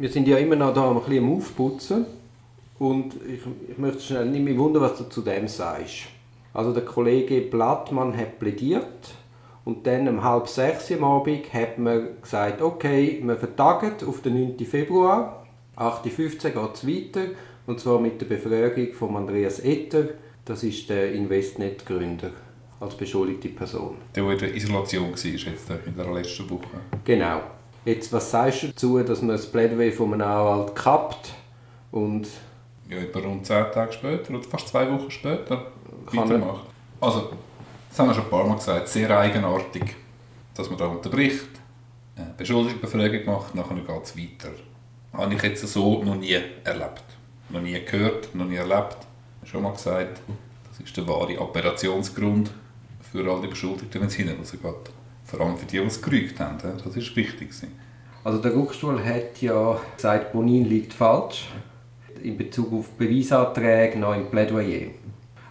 Wir sind ja immer noch da ein bisschen am Aufputzen. Und ich, ich möchte schnell nicht mehr wundern, was du zu dem sagst. Also der Kollege Blattmann hat plädiert und dann um halb sechs am Abend hat man gesagt, okay, wir vertagen auf den 9. Februar, 8.15 Uhr geht es weiter und zwar mit der Befragung von Andreas Etter, das ist der Investnet-Gründer als beschuldigte Person. Der, der in der Isolation war jetzt in der letzten Woche. Genau. Jetzt, was sagst du dazu, dass man das Plädoyer von einem Anwalt kappt und... Ja, etwa rund zehn Tage später oder fast zwei Wochen später weitermacht. Also, das haben wir schon ein paar Mal gesagt, sehr eigenartig, dass man da unterbricht, eine Beschuldigungsbefragung macht, nachher geht es weiter. Habe ich jetzt so noch nie erlebt. Noch nie gehört, noch nie erlebt. Schon mal gesagt, das ist der wahre Operationsgrund für alle Beschuldigten, wenn es hinten rausgeht. Vor allem für die, die es gerügt haben. Das ist wichtig. Also der Rückstuhl hat ja gesagt, Bonin liegt falsch in Bezug auf Beweisanträge noch im Plädoyer.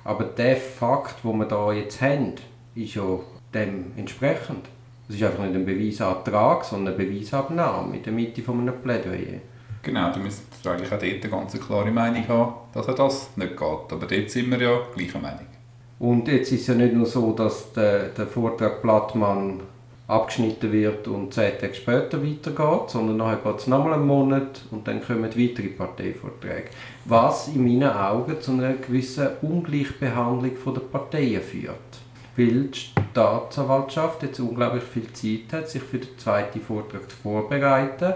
Aber der Fakt, den wir da jetzt haben, ist ja dem entsprechend. Es ist einfach nicht ein Beweisantrag, sondern eine Beweisabnahme in der Mitte von einem Plädoyer. Genau, du müsstest eigentlich auch dort eine ganz klare Meinung haben, dass er das nicht geht. Aber dort sind wir ja gleicher Meinung. Und jetzt ist es ja nicht nur so, dass der, der Vortrag Blattmann abgeschnitten wird und zehn Tage später weitergeht, sondern nachher geht es nochmal einen Monat und dann kommen weitere Parteivorträge. Was in meinen Augen zu einer gewissen Ungleichbehandlung der Parteien führt. Weil die Staatsanwaltschaft jetzt unglaublich viel Zeit hat, sich für den zweiten Vortrag zu vorbereiten,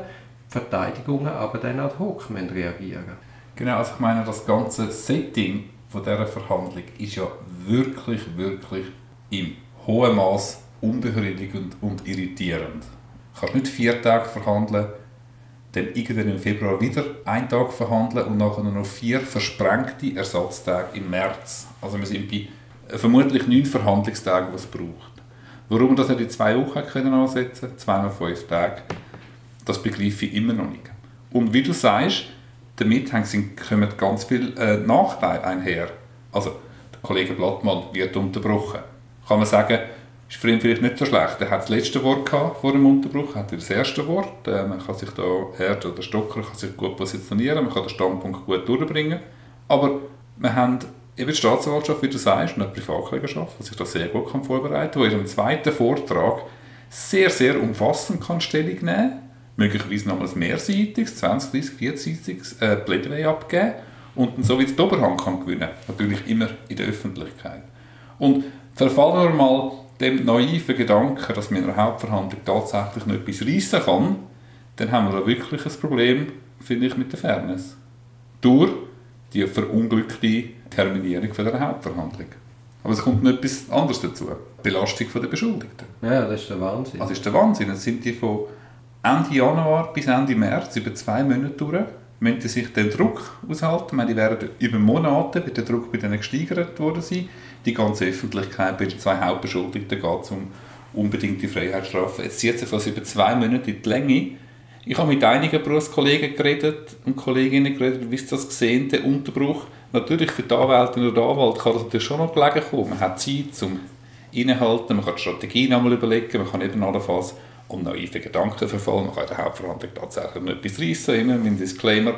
Verteidigungen aber dann ad hoc reagieren Genau, also ich meine, das ganze Setting von dieser Verhandlung ist ja wirklich, wirklich im hohen Maß unbefriedigend und irritierend. Du kannst nicht vier Tage verhandeln, dann irgendwann im Februar wieder einen Tag verhandeln und nachher noch vier versprengte Ersatztage im März. Also wir sind bei äh, vermutlich neun Verhandlungstagen, die es braucht. Warum wir das nicht in zwei Wochen können ansetzen können, zweimal fünf Tage, das begreife ich immer noch nicht. Und wie du sagst, damit kommen ganz viele äh, Nachteile einher. Also, der Kollege Blattmann wird unterbrochen. Kann man sagen, ist für ihn vielleicht nicht so schlecht. Er hat das letzte Wort gehabt vor dem Unterbruch, hat das erste Wort. Äh, man kann sich da, er oder Stocker kann sich gut positionieren, man kann den Standpunkt gut durchbringen. Aber wir haben eben die Staatsanwaltschaft, wie du sagst, und eine Privatklägerschaft, die sich da sehr gut kann vorbereiten kann, die in einem zweiten Vortrag sehr, sehr umfassend kann Stellung nehmen kann, möglicherweise nochmals mehrseitiges, 20, 30, 40-seitiges äh, Plädoyer abgeben und dann so wie die Oberhand kann gewinnen. Natürlich immer in der Öffentlichkeit. Und verfallen wir mal dem naiven Gedanken, dass man in einer Hauptverhandlung tatsächlich noch etwas reissen kann, dann haben wir da wirklich ein Problem, finde ich, mit der Fairness. Durch die verunglückte Terminierung von der Hauptverhandlung. Aber es kommt noch etwas anderes dazu. Die Belastung der Beschuldigten. Ja, das ist der Wahnsinn. Das ist der Wahnsinn. Es sind die von Ende Januar bis Ende März über zwei Monate durch müssen sie sich den Druck aushalten. Meine, die werden über Monate wird der Druck bei denen gesteigert worden sein. Die ganze Öffentlichkeit bei den zwei Hauptbeschuldigten geht es um unbedingte Freiheitsstrafe. Jetzt zieht sich das über zwei Monate in die Länge. Ich habe mit einigen Berufskollegen geredet und Kolleginnen geredet, wie sie das gesehen, der Unterbruch. Natürlich für die Anwältin oder Anwalt kann das natürlich schon noch gelegen kommen. Man hat Zeit zum Innehalten, man kann die Strategie nochmal überlegen, man kann eben allenfalls um naive Gedanken verfallen. Man kann in der Hauptverhandlung tatsächlich noch etwas reissen, mit einem Disclaimer.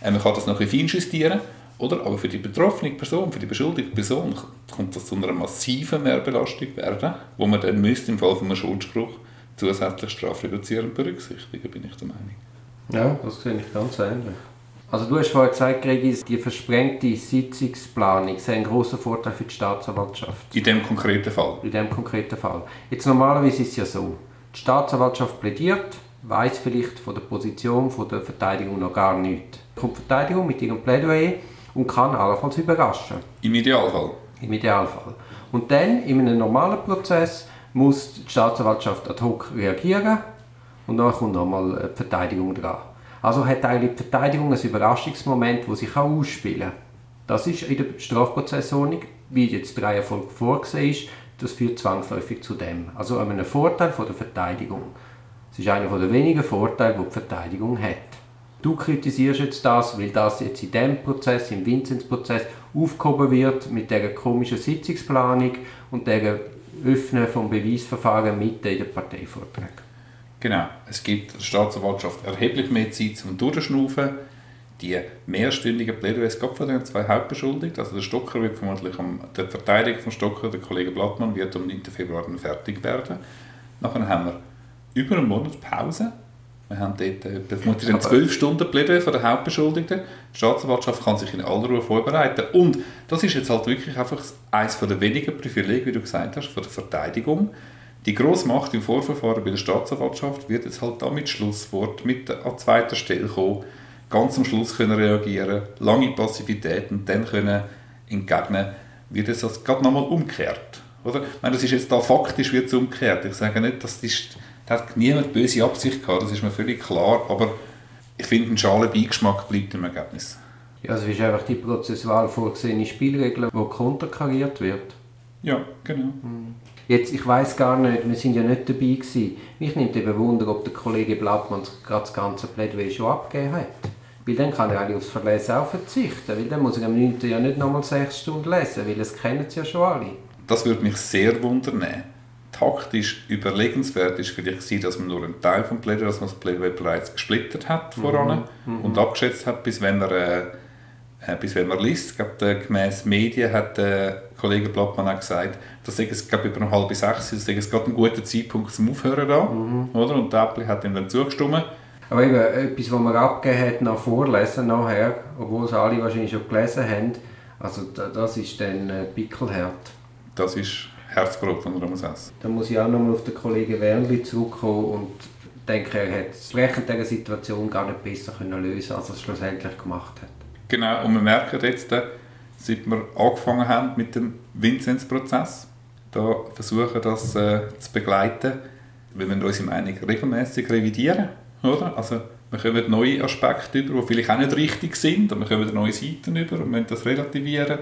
Äh, man kann das noch ein bisschen feinjustieren. Oder? Aber für die betroffene Person, für die beschuldigte Person, kommt das zu einer massiven Mehrbelastung werden, wo man dann müsste, im Fall von einem Schuldspruch zusätzlich strafreduzierend berücksichtigen, bin ich der Meinung. Ja, das sehe ich ganz ähnlich. Also du hast vorhin gesagt, Gregis, die versprengte Sitzungsplanung sei ein großer Vorteil für die Staatsanwaltschaft. In dem konkreten Fall? In dem konkreten Fall. Jetzt normalerweise ist es ja so, die Staatsanwaltschaft plädiert, weiß vielleicht von der Position von der Verteidigung noch gar nichts. Kommt die Verteidigung mit ihrem Plädoyer und kann allenfalls überraschen. Im Idealfall? Im Idealfall. Und dann, in einem normalen Prozess, muss die Staatsanwaltschaft ad hoc reagieren und dann kommt nochmal die Verteidigung dran. Also hat eigentlich die Verteidigung ein Überraschungsmoment, das sich ausspielen kann. Das ist in der Strafprozessordnung, wie jetzt die Reihenfolge vorgesehen ist, das führt zwangsläufig zu dem. Also einem Vorteil von der Verteidigung. Es ist einer der wenigen Vorteile, die die Verteidigung hat. Du kritisierst jetzt das, weil das jetzt in diesem Prozess, im Vinzenz-Prozess, aufgehoben wird mit dieser komischen Sitzungsplanung und der Öffnen vom Beweisverfahren mitten in den Parteivorträgen. Genau. Es gibt der Staatsanwaltschaft erheblich mehr Zeit zum Durchschnaufen. Die mehrstündigen Plädoyers gab von den zwei Hauptbeschuldigten. Also der Stocker wird vermutlich am, der Verteidiger von Stocker, der Kollege Blattmann, wird am 9. Februar fertig werden. Nachher haben wir über einen Monat Pause. Wir haben dort äh, vermutlich einen 12 Stunden Plädoyer von der Hauptbeschuldigten. Die Staatsanwaltschaft kann sich in aller Ruhe vorbereiten. Und das ist jetzt halt wirklich einfach eines der wenigen Privilegien, wie du gesagt hast, von der Verteidigung. Die grosse Macht im Vorverfahren bei der Staatsanwaltschaft wird jetzt halt da mit Schlusswort, mit an zweiter Stelle kommen, ganz am Schluss können reagieren, lange Passivität und dann können entgegnen, wird es das gerade nochmal umgekehrt. Oder? Ich meine, das ist jetzt da faktisch wird es umgekehrt. Ich sage nicht, dass ist, da hat niemand böse Absicht gehabt, das ist mir völlig klar, aber ich finde, ein schaler Beigeschmack bleibt im Ergebnis. Ja, also ist einfach die prozessual vorgesehene Spielregel, die konterkariert wird. Ja, genau. Jetzt, ich weiß gar nicht, wir sind ja nicht dabei gewesen. Mich nimmt eben Wunder, ob der Kollege Blattmann gerade das ganze Plädoyer schon abgegeben hat. Weil dann kann er eigentlich aufs Verlesen auch verzichten, weil dann muss er am 9. ja nicht nochmal sechs Stunden lesen, weil das kennen sie ja schon alle. Das würde mich sehr wundern. Taktisch überlegenswert ist vielleicht gewesen, dass man nur einen Teil vom Plädoyer, dass man das Plädoyer bereits gesplittert hat voran und abgeschätzt hat, bis wenn er, äh, äh, bis wenn man liest. Ich glaube, äh, gemäss Medien hat der Kollege Blattmann auch gesagt, dass es glaube über um halb sechs ist, es gerade ein guter Zeitpunkt zum Aufhören da, oder? Und der Äppli hat ihm dann zugestimmt. Aber eben, etwas, was man abgegeben hat, nach Vorlesen nachher, obwohl es alle wahrscheinlich schon gelesen haben, also da- das ist dann äh, pickelhart. Das ist Herzbrot von Ramos essen. Da muss ich auch nochmal auf den Kollegen Wernli zurückkommen und denke, er hat entsprechend dieser Situation gar nicht besser können lösen als er es schlussendlich gemacht hat. Genau, und wir merken jetzt, äh, seit wir angefangen haben mit dem Vinzenz-Prozess, da versuchen das äh, zu begleiten, wir müssen unsere Meinung regelmäßig revidieren, oder? Also wir kommen neue Aspekte über, die vielleicht auch nicht richtig sind, aber wir kommen neue Seiten über und müssen das relativieren.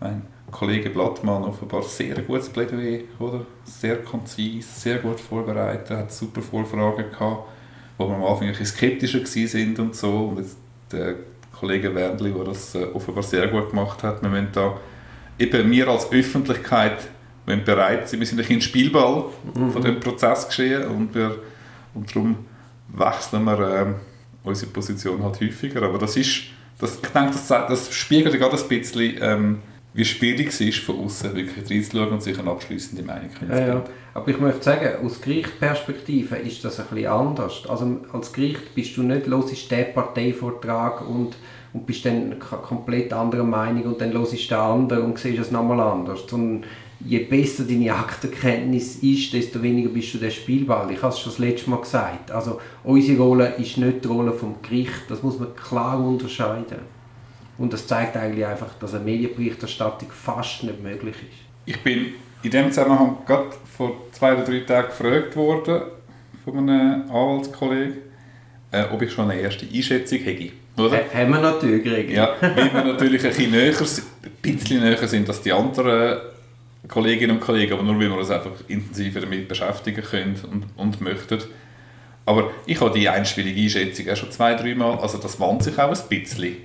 Mein Kollege Blattmann offenbar sehr gutes Plädoyer, oder? Sehr konzis, sehr gut vorbereitet, hat super Vorfragen gehabt, wo wir am Anfang ein bisschen skeptischer sind und so. Und jetzt der Kollege Wendli, der das äh, offenbar sehr gut gemacht hat. Wir müssen da, eben wir als Öffentlichkeit müssen bereit sein, wir sind ein Spielball von dem Prozess geschehen und, wir, und darum wechseln wir ähm, unsere Position halt häufiger. Aber das ist, das, ich denke, das, das spiegelt gerade ein bisschen, ähm, wie schwierig es ist, von außen wirklich reinzuschauen und sich eine abschließende Meinung zu Ja, ja. bilden. Aber ich möchte sagen, aus Gerichtsperspektive ist das ein bisschen anders. Also als Gericht bist du nicht, hörst den Parteivortrag und, und bist dann komplett anderer Meinung und dann hörst du den anderen und siehst es nochmal anders. Sondern je besser deine Aktenkenntnis ist, desto weniger bist du der Spielball. Ich habe es schon das letzte Mal gesagt. Also unsere Rolle ist nicht die Rolle vom Gericht. Das muss man klar unterscheiden. Und das zeigt eigentlich einfach, dass eine Medienberichterstattung fast nicht möglich ist. Ich bin in dem Zusammenhang gerade vor zwei oder drei Tagen gefragt worden von einem Anwaltskollegen, äh, ob ich schon eine erste Einschätzung hätte. Oder? Ha- Haben wir natürlich geregelt. Ja, weil wir natürlich ein bisschen näher, sind- ein bisschen näher sind als die anderen Kolleginnen und Kollegen, aber nur weil wir uns einfach intensiver damit beschäftigen können und, und möchten. Aber ich habe die einschwillige Einschätzung auch schon zwei, drei Mal, also das wandelt sich auch ein bisschen.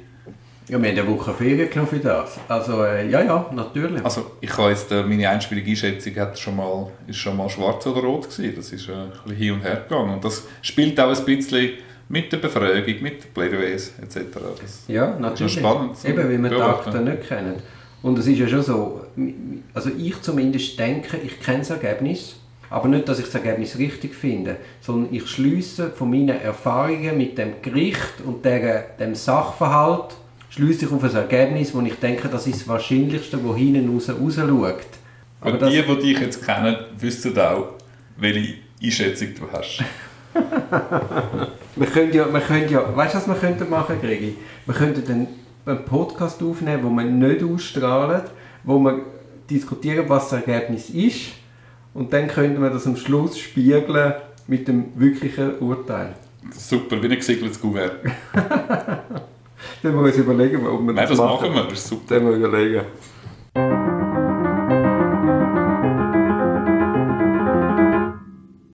Ja, wir haben eine Woche Ferien genommen für das. Also, äh, ja, ja, natürlich. Also ich habe jetzt, äh, meine einschwillige Einschätzung hat schon mal, ist schon mal schwarz oder rot gewesen. Das ist äh, ein bisschen hin und her gegangen. Und das spielt auch ein bisschen mit der Befragung, mit den Plädoyers etc. Das, ja, das natürlich. ist spannend. Eben, weil wir die. Akten nicht kennen. Und es ist ja schon so, also ich zumindest denke, ich kenne das Ergebnis, aber nicht, dass ich das Ergebnis richtig finde, sondern ich schließe von meinen Erfahrungen mit dem Gericht und der, dem Sachverhalt, schließe ich auf ein Ergebnis, wo ich denke, das ist das Wahrscheinlichste, wo hinten raus rausschaut. Aber Und das, die, die dich jetzt kennen, wissen auch, welche Einschätzung du hast. Wir können ja, wir können ja, weißt du, was wir könnten machen, Gregi? Wir könnten dann einen Podcast aufnehmen, wo wir nicht ausstrahlen, wo wir diskutieren, was das Ergebnis ist, und dann könnten wir das am Schluss spiegeln mit dem wirklichen Urteil. Super, wie ein gesiegeltes Kuvert. Dann müssen wir uns überlegen, ob wir Nein, das machen wir, das ist super. Dann müssen wir überlegen.